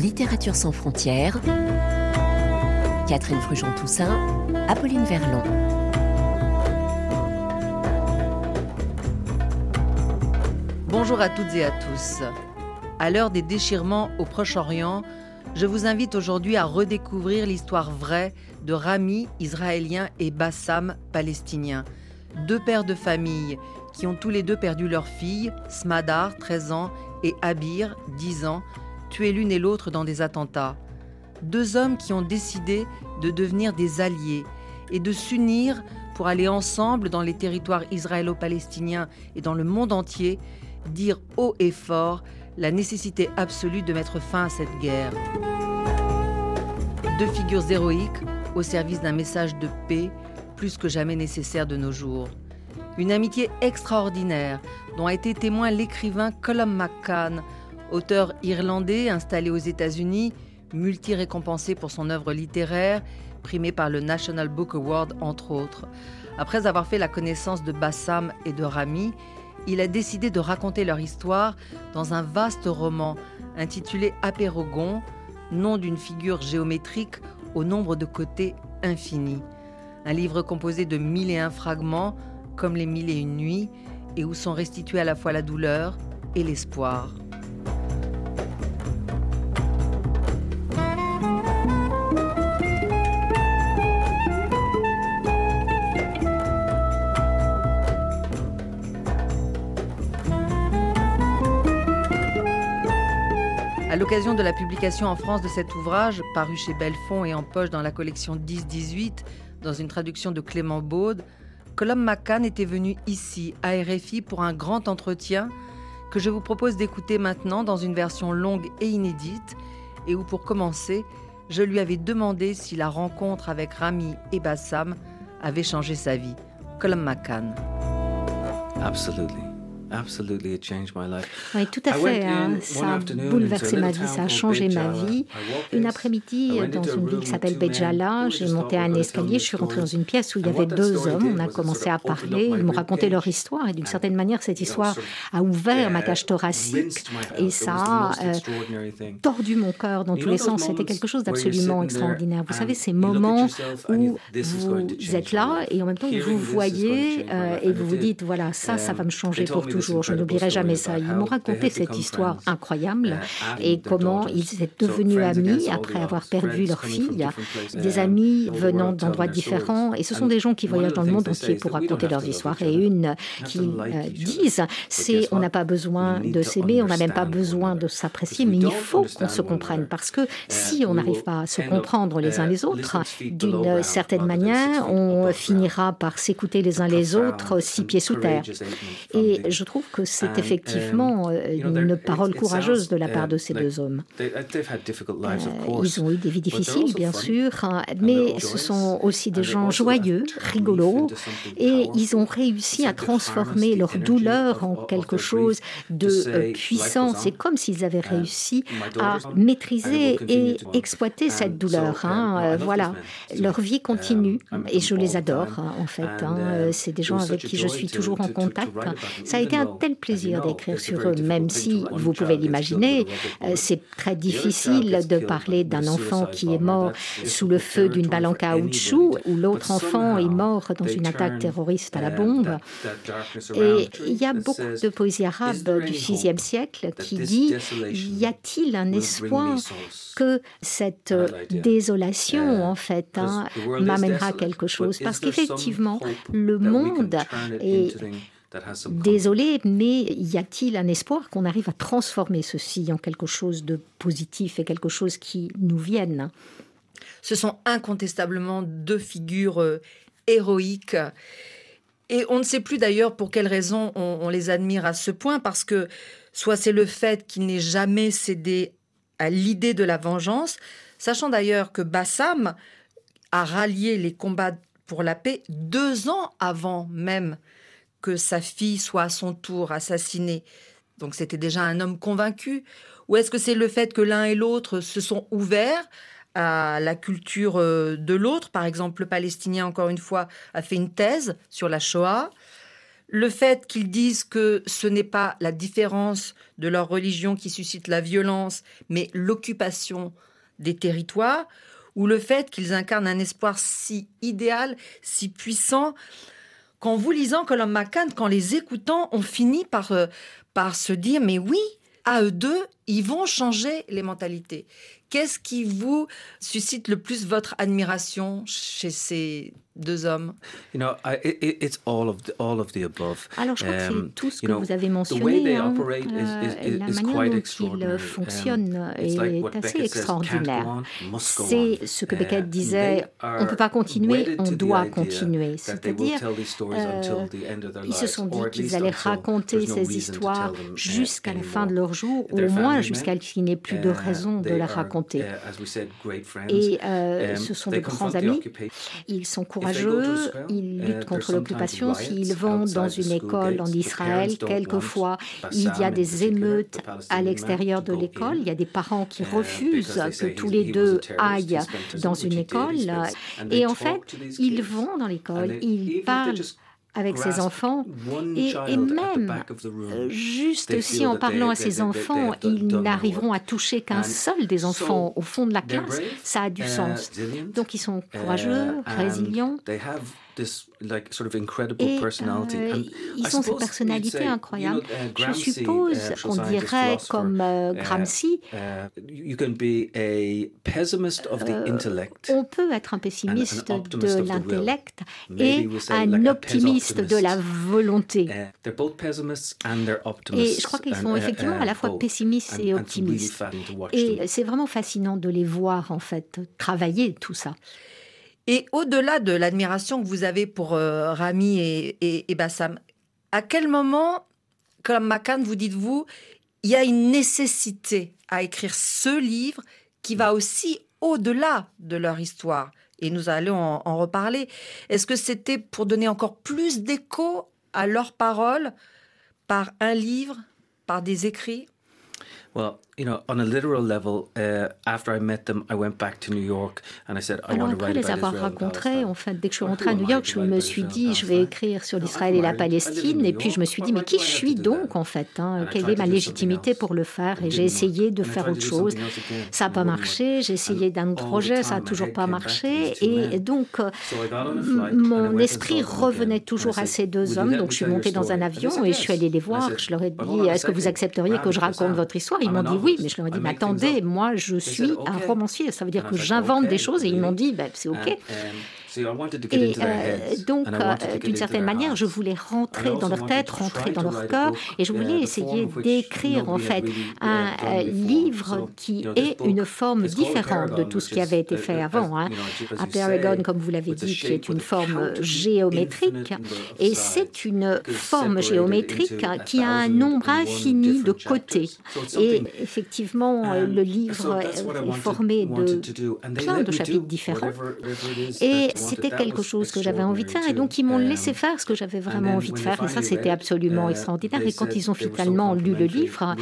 Littérature sans frontières, Catherine Frujon-Toussaint, Apolline Verlon. Bonjour à toutes et à tous. À l'heure des déchirements au Proche-Orient, je vous invite aujourd'hui à redécouvrir l'histoire vraie de Rami, israélien, et Bassam, palestinien. Deux pères de famille qui ont tous les deux perdu leur fille, Smadar, 13 ans, et Abir, 10 ans, tués l'une et l'autre dans des attentats. Deux hommes qui ont décidé de devenir des alliés et de s'unir pour aller ensemble dans les territoires israélo-palestiniens et dans le monde entier, dire haut et fort la nécessité absolue de mettre fin à cette guerre. Deux figures héroïques au service d'un message de paix plus que jamais nécessaire de nos jours. Une amitié extraordinaire dont a été témoin l'écrivain Colum McCann, auteur irlandais installé aux États-Unis, multi-récompensé pour son œuvre littéraire, primé par le National Book Award entre autres. Après avoir fait la connaissance de Bassam et de Rami, il a décidé de raconter leur histoire dans un vaste roman intitulé Apérogon, nom d'une figure géométrique au nombre de côtés infini. Un livre composé de mille et un fragments, comme les mille et une nuits, et où sont restitués à la fois la douleur et l'espoir. L'occasion de la publication en France de cet ouvrage, paru chez Belfond et en poche dans la collection 10-18, dans une traduction de Clément Baude, Colum McCann était venu ici, à RFI, pour un grand entretien que je vous propose d'écouter maintenant dans une version longue et inédite, et où pour commencer, je lui avais demandé si la rencontre avec Rami et Bassam avait changé sa vie. Colum McCann. Absolutely. Oui, tout à fait. Hein. Ça a bouleversé ma vie, ça a changé ma vie. Une après-midi, dans une ville qui s'appelle Bejala, j'ai monté un escalier, je suis rentrée dans une pièce où il y avait deux hommes. On a commencé à parler, ils m'ont raconté leur histoire et d'une certaine manière, cette histoire a ouvert ma cage thoracique et ça a euh, tordu mon cœur dans tous les sens. C'était quelque chose d'absolument extraordinaire. Vous savez, ces moments où vous êtes là et en même temps vous voyez euh, et vous vous dites, voilà, ça, ça va me changer pour tout je n'oublierai jamais ça. Ils m'ont raconté cette histoire incroyable et comment ils étaient devenus amis après avoir perdu leur fille, des amis venant d'endroits différents. Et ce sont des gens qui voyagent dans le monde entier pour raconter leurs histoires. Et une qui euh, disent, c'est on n'a pas besoin de s'aimer, on n'a même pas besoin de s'apprécier, mais il faut qu'on se comprenne parce que si on n'arrive pas à se comprendre les uns les autres, d'une certaine manière, on finira par s'écouter les uns les autres six pieds sous terre. Et je trouve que c'est effectivement euh, une parole courageuse de la part de ces deux hommes. Euh, ils ont eu des vies difficiles, bien sûr, hein, mais ce sont aussi des gens joyeux, rigolos, et ils ont réussi à transformer leur douleur en quelque chose de euh, puissant. C'est comme s'ils avaient réussi à maîtriser et exploiter cette douleur. Hein, voilà, leur vie continue um, et je les adore, hein, en fait. C'est des gens avec qui je suis toujours en contact. Ça a été un tel plaisir d'écrire sur eux, même si, vous pouvez l'imaginer, euh, c'est très difficile de parler d'un enfant qui est mort sous le feu d'une balle en caoutchouc, ou l'autre enfant est mort dans une attaque terroriste à la bombe. Et il y a beaucoup de poésie arabe du VIe siècle qui dit, y a-t-il un espoir que cette désolation, en fait, hein, m'amènera quelque chose? Parce qu'effectivement, le monde est Désolé, mais y a-t-il un espoir qu'on arrive à transformer ceci en quelque chose de positif et quelque chose qui nous vienne? Ce sont incontestablement deux figures euh, héroïques. Et on ne sait plus d'ailleurs pour quelles raisons on, les admire à ce point, parce que soit c'est le fait qu'il n'ait jamais cédé à l'idée de la vengeance, sachant d'ailleurs que Bassam a rallié les combats pour la paix deux ans avant même que sa fille soit à son tour assassinée. Donc c'était déjà un homme convaincu Ou est-ce que c'est le fait que l'un et l'autre se sont ouverts à la culture euh, de l'autre? Par exemple, le Palestinien, encore une fois, a fait une thèse sur la Shoah. le fait qu'ils disent que ce n'est pas la différence de leur religion qui suscite la violence, mais l'occupation des territoires, ou le fait qu'ils incarnent un espoir si idéal, si puissant, qu'en vous lisant Colum McCann, qu'en les écoutant, on finit par, euh, par se dire, mais oui, à eux deux, ils vont changer les mentalités. Qu'est-ce qui vous suscite le plus votre admiration chez ces deux hommes you know, it's all of the, all of the above. Alors je crois que c'est um, tout ce que vous avez mentionné. Hein. Euh, la manière dont ils um, fonctionnent est assez extraordinaire. C'est ce que Beckett disait, on ne peut pas continuer, on doit continuer. C'est-à-dire, euh, ils se sont dit qu'ils allaient raconter ces histoires jusqu'à la fin de leur jour, au moins jusqu'à ce qu'il n'y ait plus de raison de les raconter. Uh, Et euh, um, ce sont de grands amis. Ils sont courageux, ils luttent contre l'occupation. S'ils vont dans une école en Israël, quelquefois, il y a des émeutes à l'extérieur de l'école. Il y a des parents qui refusent que tous les deux aillent dans une école. Et en fait, ils vont dans l'école, ils parlent avec ses enfants. et, et, même euh, juste si en parlant à ses enfants, ils n'arriveront à toucher qu'un seul des enfants au fond de la classe, ça a du uh, sens. Donc ils sont courageux, uh. Et euh, ils ont cette personnalité incroyable. Uh, Je suppose uh, qu'on dirait comme uh, Gramsci, on peut être un pessimiste de l'intellect et un optimiste de la volonté. Et je crois qu'ils sont effectivement à la fois pessimistes et optimistes. Et c'est vraiment fascinant de les voir en fait travailler tout ça. Et au-delà de l'admiration que vous avez pour euh, Rami et, Bassam, à quel moment, comme McCann, vous dites-vous, il y a une nécessité à écrire ce livre qui va aussi au-delà de leur histoire? Et nous allons en, reparler. Est-ce que c'était pour donner encore plus d'écho à leurs paroles par un livre, par des écrits? You know, on a literal level, uh, after I met them, I went back to New York and I said, I Alors want to write les avoir rencontrés, en fait, dès que je suis rentrée à New York, je me suis dit, je vais écrire sur l'Israël et la Palestine. Et puis je me suis dit, mais qui je suis donc, en fait hein, Quelle est ma légitimité pour le faire? Et j'ai essayé de faire autre chose. Ça n'a pas marché. J'ai essayé d'un projet, ça n'a toujours pas marché. Et donc, euh, mon esprit revenait toujours à ces deux hommes. Donc je suis montée dans un avion et je suis allée les voir. Je leur ai dit, est-ce que vous accepteriez que je raconte votre histoire ils m'ont dit oui, mais je leur ai dit, mais attendez, moi je suis un romancier, ça veut dire que j'invente des choses et ils m'ont dit, ben, c'est OK. Et euh, donc, euh, d'une certaine manière, je voulais rentrer dans leur tête, rentrer dans leur cœur, et je voulais essayer d'écrire en fait un euh, livre qui est une forme différente de tout ce qui avait été fait avant. Hein. À Paragon, comme vous l'avez dit, qui est une forme géométrique, et c'est une forme géométrique qui a un nombre infini de côtés. Et effectivement, le livre est formé de plein de chapitres différents. Et c'était quelque chose que j'avais envie de faire. Et donc, ils m'ont laissé faire ce que j'avais vraiment envie de faire. Et ça, c'était absolument extraordinaire. Et quand ils ont finalement lu le livre,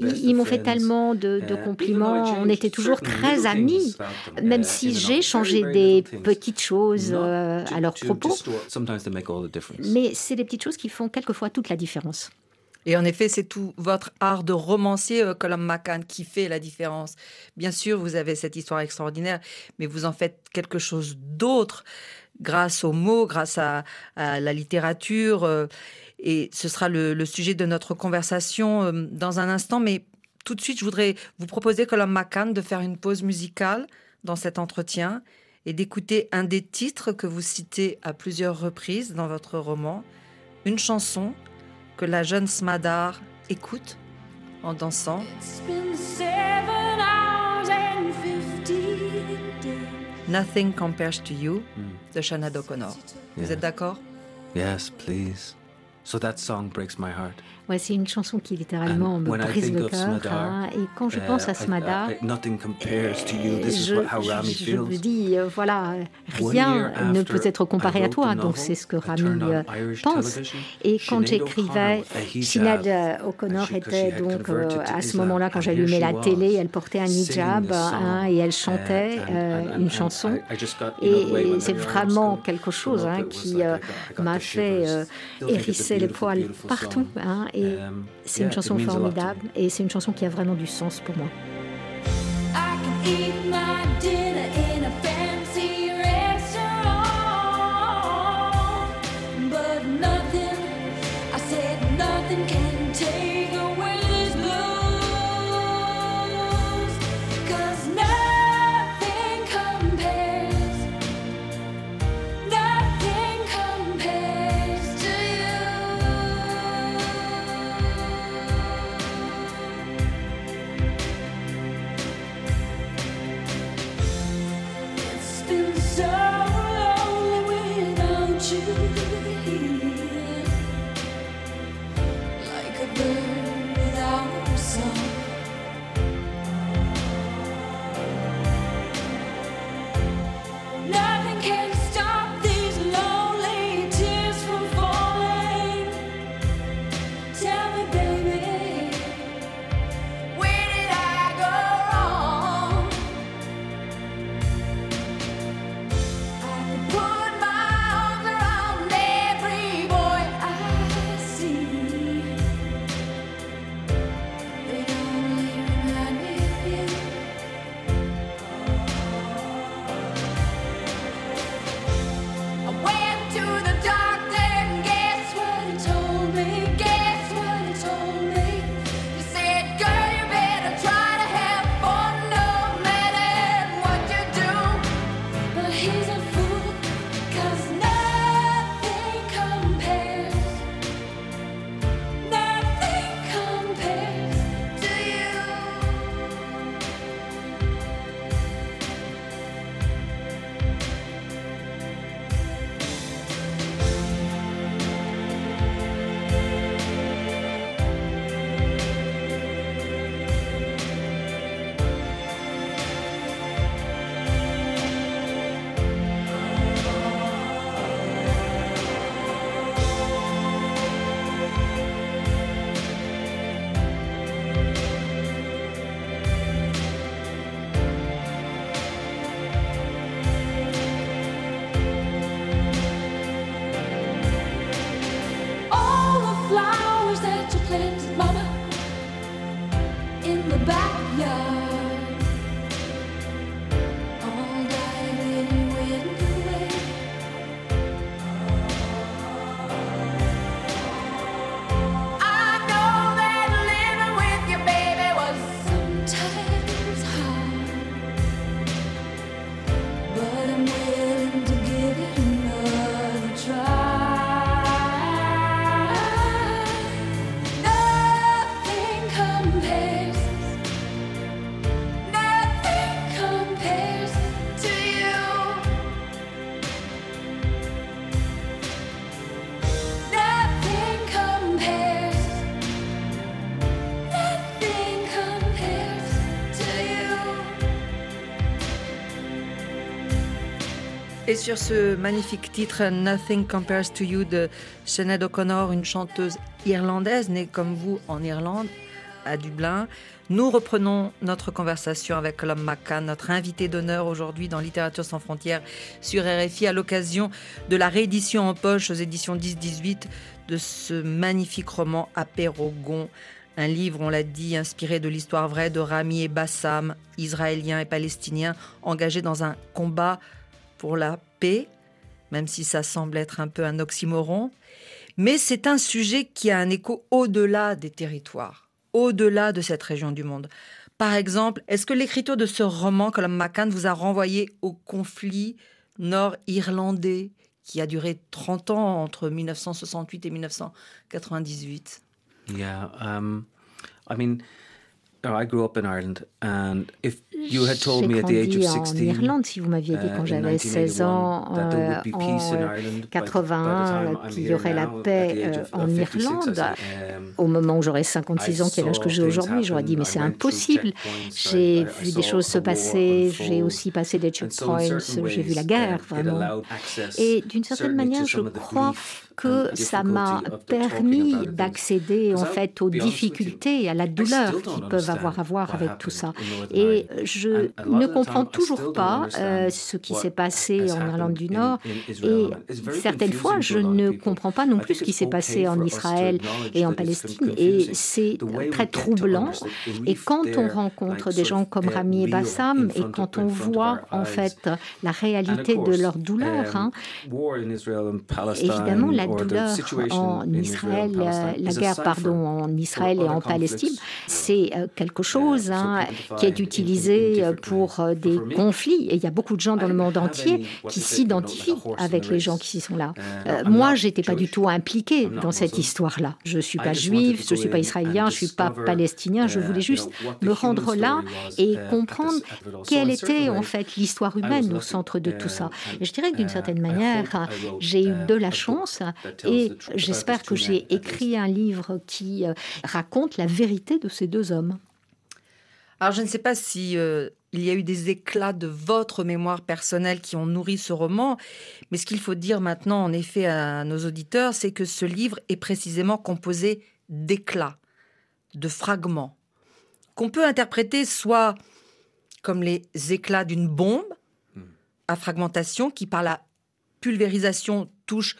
ils, m'ont fait tellement de, compliments. On était toujours très amis, même si j'ai changé des petites choses euh, à leur propos. Mais c'est des petites choses qui font quelquefois toute la différence. Et en effet, c'est tout votre art de romancier, euh, Colum McCann, qui fait la différence. Bien sûr, vous avez cette histoire extraordinaire, mais vous en faites quelque chose d'autre grâce aux mots, grâce à, la littérature. Euh, et ce sera le, sujet de notre conversation euh, dans un instant. Mais tout de suite, je voudrais vous proposer, Colum McCann, de faire une pause musicale dans cet entretien et d'écouter un des titres que vous citez à plusieurs reprises dans votre roman, une chanson que la jeune Smadar écoute en dansant. Nothing compares to you hmm. de Shannon O'Connor. Vous êtes d'accord? Yes, please. So that song breaks my heart. Ouais, c'est une chanson qui littéralement me brise le cœur. Hein, et quand je pense à Smadar, je, je, me dis, euh, voilà, rien ne peut être comparé à toi. Donc c'est ce que Rami euh, pense. Et quand j'écrivais, Sinead O'Connor était donc à ce moment-là, quand j'allumais la télé, elle portait un hijab hein, et elle chantait une chanson. Et, c'est vraiment quelque chose hein, qui m'a fait hérisser les poils partout. Hein, et um, c'est une chanson formidable et c'est une chanson qui a vraiment du sens pour moi. Sur ce magnifique titre Nothing Compares to You de Sinead O'Connor, une chanteuse irlandaise née comme vous en Irlande, à Dublin, nous reprenons notre conversation avec Colum McCann, notre invité d'honneur aujourd'hui dans Littérature sans frontières sur RFI à l'occasion de la réédition en poche aux éditions 10-18 de ce magnifique roman Apérogon. Un livre, on l'a dit, inspiré de l'histoire vraie de Rami et Bassam, israéliens et palestiniens engagés dans un combat pour la paix, même si ça semble être un peu un oxymoron. Mais c'est un sujet qui a un écho au-delà des territoires, au-delà de cette région du monde. Par exemple, est-ce que l'écriture de ce roman, Colum McCann, vous a renvoyé au conflit nord-irlandais qui a duré 30 ans entre 1968 et 1998 Yeah, um, I mean, you had told me at the age of 16 en Irlande, si vous m'aviez dit quand j'avais 16 ans euh, en 81 qu'il y aurait la paix euh, en Irlande, um, au moment où j'aurais 56 ans, quel âge que j'ai aujourd'hui, j'aurais dit mais c'est impossible. J'ai vu des choses se passer, j'ai aussi passé des checkpoints, j'ai vu la guerre vraiment. Et d'une certaine manière, je crois que ça m'a permis d'accéder en fait aux difficultés à la douleur qui peuvent avoir à voir avec tout ça. Et je ne comprends toujours pas euh, ce qui s'est passé en Irlande du Nord. Et certaines fois, je ne comprends pas non plus ce qui s'est passé en Israël et en Palestine. Et c'est très troublant. Et quand on rencontre des gens comme Rami et Bassam, et quand on voit en fait la réalité de leur douleur, hein, évidemment, la douleur en Israël, la guerre pardon, en Israël et en Palestine, c'est euh, quelque chose hein, qui est utilisé pour euh, des conflits. Et il y a beaucoup de gens dans le monde entier qui s'identifient avec les gens qui sont là. moi, j'étais pas du tout impliquée dans cette histoire-là. Je suis pas juif, je suis pas israélien, je suis pas palestinien. Je voulais juste me rendre là et comprendre quelle était en fait l'histoire humaine au centre de tout ça. Et je dirais que d'une certaine manière, j'ai eu de la chance et j'espère que j'ai écrit un livre qui euh, raconte la vérité de ces deux hommes. Alors je ne sais pas si euh, il y a eu des éclats de votre mémoire personnelle qui ont nourri ce roman, mais ce qu'il faut dire maintenant en effet à nos auditeurs, c'est que ce livre est précisément composé d'éclats, de fragments, qu'on peut interpréter soit comme les éclats d'une bombe à fragmentation qui par la pulvérisation touche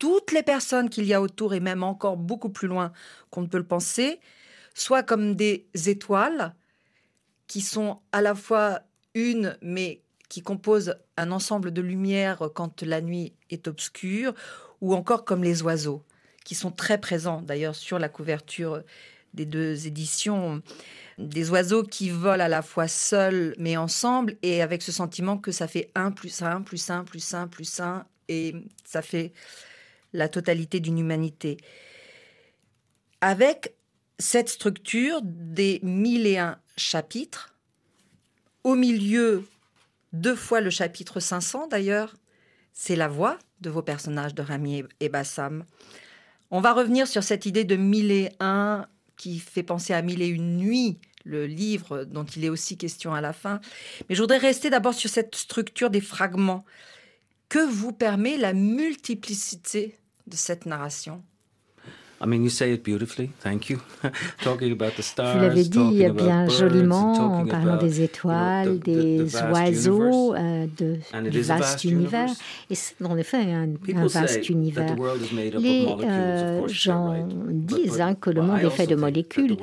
toutes les personnes qu'il y a autour et même encore beaucoup plus loin qu'on ne peut le penser, soit comme des étoiles qui sont à la fois une, mais qui composent un ensemble de lumière quand la nuit est obscure, ou encore comme les oiseaux, qui sont très présents d'ailleurs sur la couverture des deux éditions. Des oiseaux qui volent à la fois seuls mais ensemble et avec ce sentiment que ça fait un plus un plus un plus un plus un et ça fait la totalité d'une humanité. Avec cette structure des mille et un chapitres, au milieu, deux fois le chapitre 500 d'ailleurs, c'est la voix de vos personnages de Rami et Bassam. On va revenir sur cette idée de mille et un qui fait penser à mille et une nuits, le livre dont il est aussi question à la fin. Mais je voudrais rester d'abord sur cette structure des fragments. Que vous permet la multiplicité de cette narration? Vous l'avez dit bien joliment en parlant des étoiles, des oiseaux, euh, de, du vaste univers. Et c'est en effet un, un vaste univers. Les euh, gens disent hein, que le monde est fait de molécules,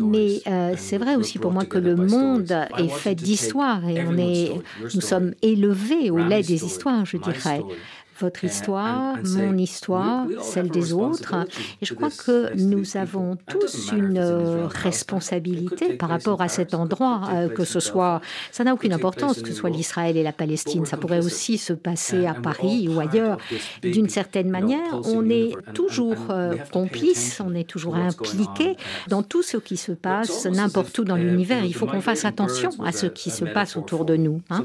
mais euh, c'est vrai aussi pour moi que le monde est fait d'histoires et on est, nous sommes élevés au lait des histoires, je dirais votre histoire, mon histoire, celle des autres. Et je crois que nous avons tous une euh, responsabilité par rapport à cet endroit, euh, que ce soit, ça n'a aucune importance, que ce soit l'Israël et la Palestine, ça pourrait aussi se passer à Paris ou ailleurs. D'une certaine manière, on est toujours euh, complice, on est toujours impliqué dans tout ce qui se passe n'importe où dans l'univers. Il faut qu'on fasse attention à ce qui se passe autour de nous. Hein.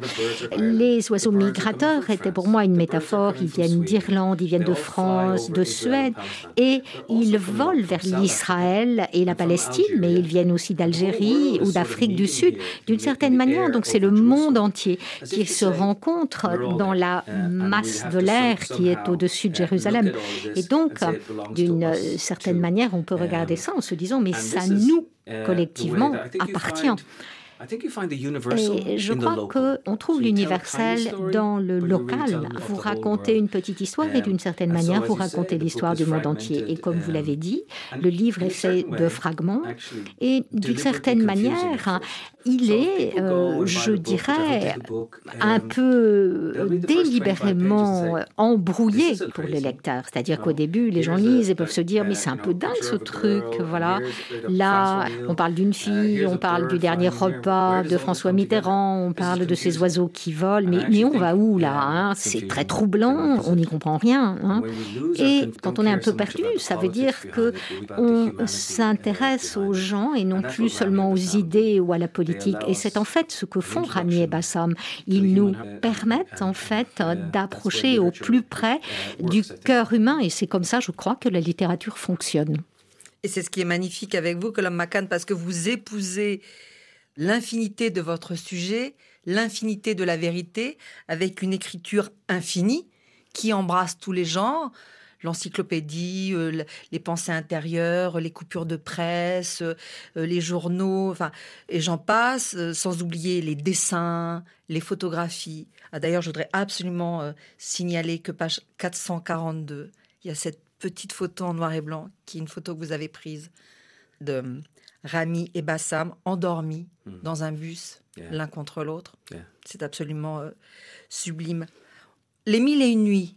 Les oiseaux migrateurs étaient pour moi une métaphore ils viennent d'Irlande, ils viennent de France, de Suède, et ils volent vers l'Israël et la Palestine, mais ils viennent aussi d'Algérie ou d'Afrique du Sud, d'une certaine manière. Donc c'est le monde entier qui se rencontre dans la masse de l'air qui est au-dessus de Jérusalem. Et donc, d'une certaine manière, on peut regarder ça en se disant, mais ça nous, collectivement, appartient. Et je crois qu'on trouve l'universel dans le local. Vous racontez une petite histoire et d'une certaine manière, vous racontez l'histoire du monde entier. Et comme vous l'avez dit, le livre est fait de fragments et d'une certaine manière, il est, euh, je dirais, un peu délibérément embrouillé pour les lecteurs. C'est-à-dire qu'au début, les gens lisent et peuvent se dire, mais c'est un peu dingue ce truc, voilà. Là, on parle d'une fille, on parle du dernier repas de François Mitterrand, on parle de ces oiseaux qui volent, mais, mais on va où là hein? C'est très troublant, on n'y comprend rien. Hein. Et quand on est un peu perdu, ça veut dire que on s'intéresse aux gens et non plus seulement aux idées ou à la politique. Et c'est en fait ce que font Rami et Bassam. Ils nous permettent en fait d'approcher au plus près du cœur humain. Et c'est comme ça, je crois, que la littérature fonctionne. Et c'est ce qui est magnifique avec vous, Colombe McCann, parce que vous épousez l'infinité de votre sujet, l'infinité de la vérité, avec une écriture infinie qui embrasse tous les genres, l'encyclopédie, euh, les pensées intérieures, les coupures de presse, euh, les journaux, enfin, et j'en passe, euh, sans oublier les dessins, les photographies. Ah, d'ailleurs, je voudrais absolument signaler que page 442, il y a cette petite photo en noir et blanc, qui est une photo que vous avez prise de Rami et Bassam endormis hmm. dans un bus, l'un contre l'autre. C'est absolument sublime. Les mille et une nuits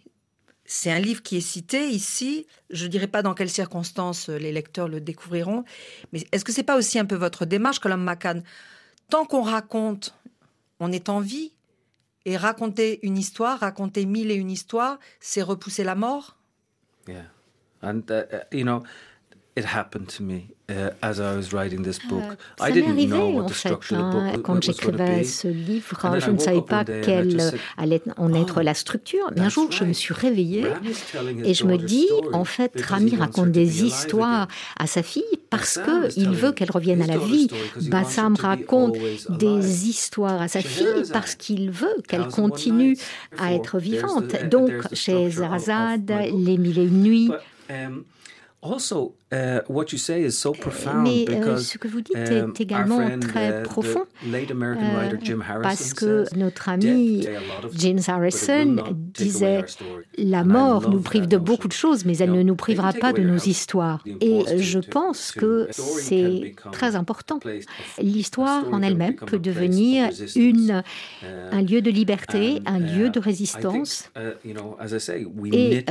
c'est un livre qui est cité ici. Je ne dirais pas dans quelles circonstances euh, les lecteurs le découvriront, mais est-ce que c'est pas aussi un peu votre démarche, Colin McCann Tant qu'on raconte, on est en vie, et raconter une histoire, raconter mille et une histoires, c'est repousser la mort? Yeah, and uh, uh, you know, it happened to me. Uh, as I was writing this book. Ça m'est arrivé en fait hein, quand j'écrivais ce livre. Je ne savais pas quelle allait en être oh, la structure. Mais un jour, je me suis réveillée et je me dis, en fait, Rami raconte des histoires à sa fille parce qu'il veut qu'elle revienne à la vie. Bassam raconte des histoires à sa fille parce qu'il veut qu'elle continue à être vivante. Donc, chez Zarazad, Les Mille et Une Nuits. Uh, Mais euh, ce que vous dites est um, également très profond euh, parce que notre ami James Harrison disait la mort nous prive de beaucoup de choses, mais elle ne nous privera pas de nos histoires. Et je pense que c'est très important. L'histoire en elle-même peut devenir une, uh, un lieu de liberté, un lieu uh, de résistance. Et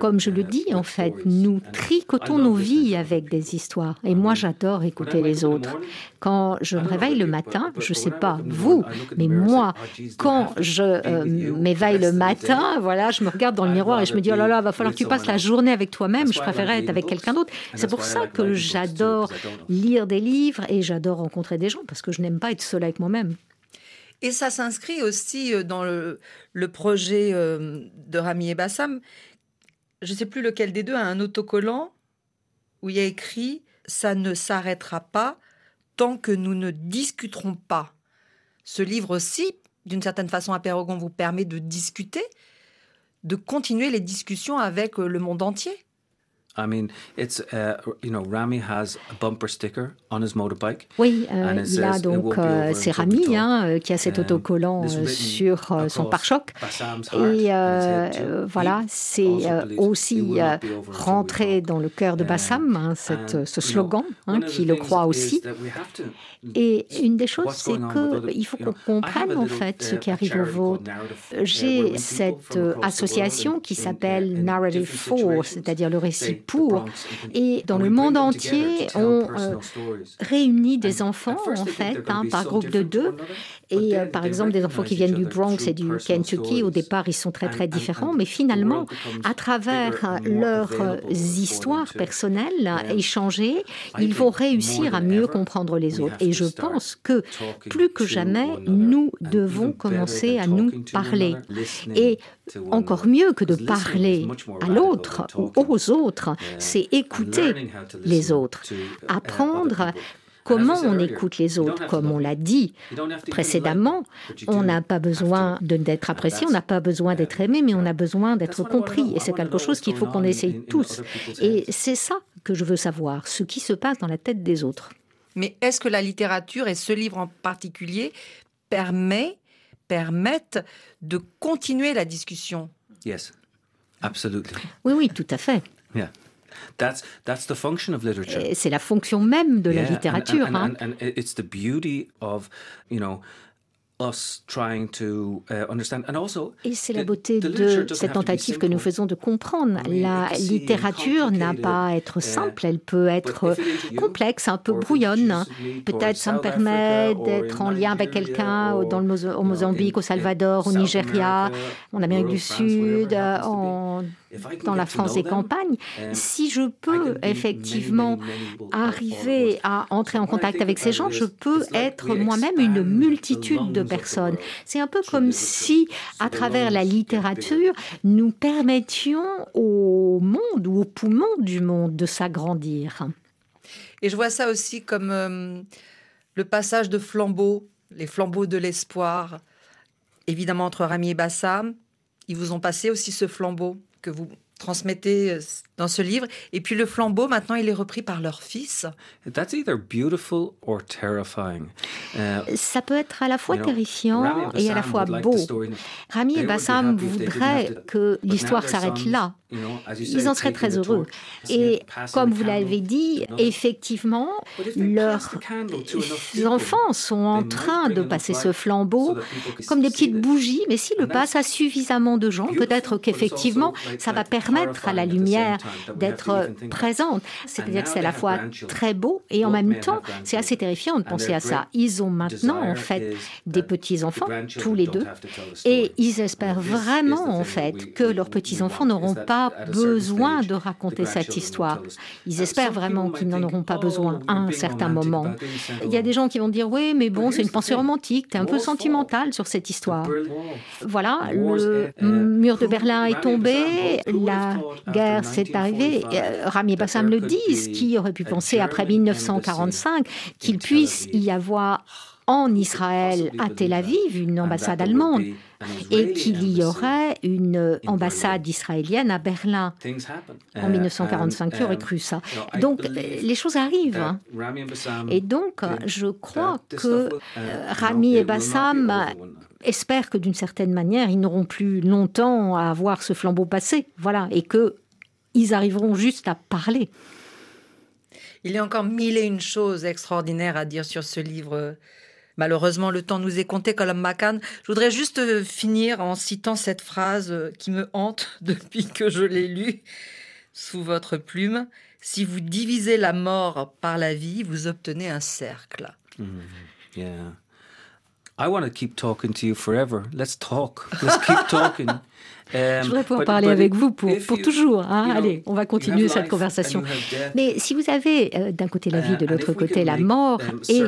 comme je le dis, en fait, nous tricotons nos vies avec des histoires. Et moi, j'adore écouter les autres. Quand je me réveille le matin, je ne sais pas vous, mais moi, quand je euh, m'éveille le matin, voilà, je me regarde dans le miroir et je me dis, oh là là, va falloir que tu passes la journée avec toi-même. Je préférerais être avec quelqu'un d'autre. C'est pour ça que j'adore lire des livres et j'adore rencontrer des gens parce que je n'aime pas être seule avec moi-même. Et ça s'inscrit aussi euh, dans le, le projet euh, de Rami et Bassam, je ne sais plus lequel des deux, a un autocollant où il y a écrit Ça ne s'arrêtera pas tant que nous ne discuterons pas. Ce livre aussi, d'une certaine façon, à Perrogon vous permet de discuter, de continuer les discussions avec le monde entier. Oui, euh, il a donc euh, c'est Rami hein, euh, qui a cet autocollant euh, sur euh, son pare-choc. Et euh, voilà, c'est aussi rentré dans le cœur de Bassam, hein, cette, ce slogan hein, qui le croit aussi. Et une des choses, c'est qu'il faut qu'on comprenne en fait ce qui arrive au vote. J'ai cette association qui s'appelle Narrative Force, c'est-à-dire le récit pour. Et dans le monde entier, on euh, réunit des enfants, en fait, hein, par groupe de deux. Et euh, par exemple, des enfants qui viennent du Bronx et du Kentucky, au départ, ils sont très, très différents. Mais finalement, à travers leurs histoires personnelles échangées, ils vont réussir à mieux comprendre les autres. Et je pense que plus que jamais, nous devons commencer à nous parler. Et encore mieux que de parler à l'autre ou aux autres, c'est écouter les autres, apprendre comment on écoute les autres. Comme on l'a dit précédemment, on n'a pas besoin d'être apprécié, on n'a pas besoin d'être aimé, mais on a besoin d'être compris. Et c'est quelque chose qu'il faut qu'on essaye tous. Et c'est ça que je veux savoir, ce qui se passe dans la tête des autres. Mais est-ce que la littérature, et ce livre en particulier, permet permettent de continuer la discussion. Yes, absolutely. Oui, oui, tout à fait. Yeah. That's, that's the function of literature. C'est la fonction même de la littérature. And, and, hein. and, and it's the beauty of, you know, et c'est la beauté de cette tentative que nous faisons de comprendre. La littérature n'a pas à être simple, elle peut être complexe, un peu brouillonne. Peut-être ça me permet d'être en lien avec quelqu'un dans le au Mozambique, au Salvador, au Nigeria, en Amérique du Sud, en dans la France des campagnes, si je peux effectivement arriver à entrer en contact avec ces gens, je peux être moi-même une multitude de personnes. C'est un peu comme si, à travers la littérature, nous permettions au monde ou au poumon du monde de s'agrandir. Et je vois ça aussi comme euh, le passage de flambeaux, les flambeaux de l'espoir, évidemment entre Rami et Bassam. Ils vous ont passé aussi ce flambeau que vous transmettez euh, dans ce livre. Et puis le flambeau, maintenant, il est repris par leur fils. That's either beautiful or terrifying. Uh, Ça peut être à la fois terrifiant et à la fois beau. Rami et Bassam voudraient que l'histoire s'arrête là. Ils en seraient très heureux. Et comme vous l'avez dit, effectivement, leurs enfants sont en train de passer ce flambeau comme des petites bougies, mais s'ils le passent à suffisamment de gens, peut-être qu'effectivement, ça va permettre à la lumière d'être présente. C'est-à-dire que c'est à la fois très beau et en même temps, c'est assez terrifiant de penser à ça. Ils ont maintenant, en fait, des petits-enfants, tous les deux, et ils espèrent vraiment, en fait, que leurs petits-enfants n'auront pas besoin de raconter cette histoire. Ils espèrent vraiment qu'ils n'en auront pas besoin à un certain moment. Il y a des gens qui vont dire, oui, mais bon, c'est une pensée romantique, tu es un peu sentimental sur cette histoire. Voilà, le mur de Berlin est tombé, la guerre s'est arrivé. Euh, Rami Bassam le disent, qui aurait pu penser après 1945 qu'il puisse y avoir en Israël, à Tel Aviv, une ambassade allemande et qu'il y aurait une ambassade israélienne à Berlin. En 1945, qui aurait cru ça Donc, les choses arrivent. Hein. Et donc, je crois que euh, Rami et Bassam espèrent que d'une certaine manière, ils n'auront plus longtemps à voir ce flambeau passer. Voilà. Et que ils arriveront juste à parler. Il y a encore mille et une choses extraordinaires à dire sur ce livre. Malheureusement, le temps nous est compté, comme Macan. Je voudrais juste euh, finir en citant cette phrase euh, qui me hante depuis que je l'ai lue sous votre plume. Si vous divisez la mort par la vie, vous obtenez un cercle. Mm-hmm. yeah. I want to keep talking to you forever. Let's talk. Let's keep talking. Je voudrais pouvoir parler avec vous pour, pour toujours. Hein. Allez, on va continuer cette conversation. Mais si vous avez euh, d'un côté la vie, de l'autre côté la mort, et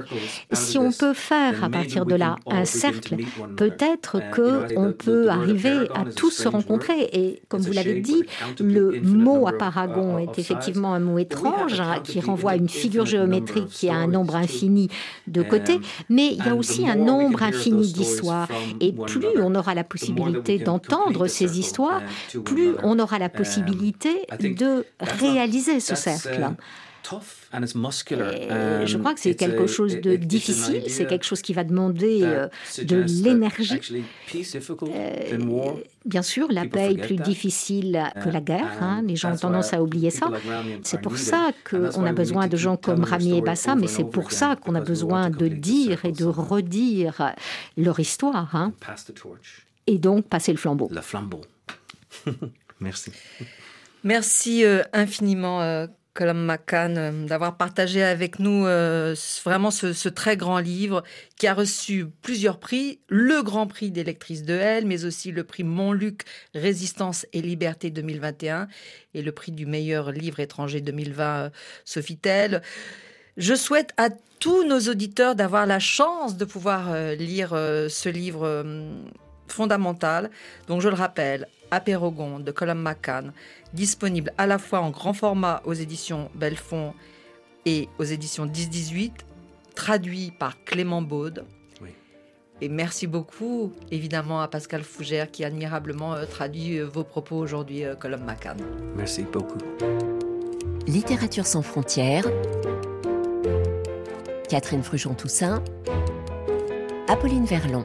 si on peut faire à partir de là un cercle, peut-être qu'on peut arriver à tous se rencontrer. Et comme vous l'avez dit, le mot aparagon est effectivement un mot étrange hein, qui renvoie à une figure géométrique qui a un nombre infini de côtés, mais il y a aussi un nombre infini d'histoires. Et plus on aura la possibilité d'entendre ces histoires, plus on aura la possibilité de réaliser ce cercle. je crois que c'est quelque chose de difficile, c'est quelque chose qui va demander euh, de l'énergie. Euh, bien sûr, la paix est plus difficile que la guerre. Hein. Les gens ont tendance à oublier ça. C'est pour ça qu'on a besoin de gens comme Rami et Bassa, mais c'est pour ça qu'on a besoin de dire et de redire leur histoire. Hein et donc passer le flambeau. Le flambeau. Merci. Merci euh, infiniment, euh, Colum McCann, euh, d'avoir partagé avec nous vraiment ce, très grand livre qui a reçu plusieurs prix, le Grand Prix des lectrices de L, mais aussi le prix Montluc Résistance et Liberté 2021 et le prix du meilleur livre étranger 2020 Sofitel. Je souhaite à tous nos auditeurs d'avoir la chance de pouvoir lire ce livre fondamentale. Donc je le rappelle, Apérogon de Colum McCann, disponible à la fois en grand format aux éditions Belfond et aux éditions 10-18, traduit par Clément Baude. Et merci beaucoup, évidemment, à Pascal Fougère qui admirablement euh, traduit euh, vos propos aujourd'hui, euh, Colum McCann. Merci beaucoup. Littérature sans frontières. Catherine Frujon-Toussaint. Apolline Verlon.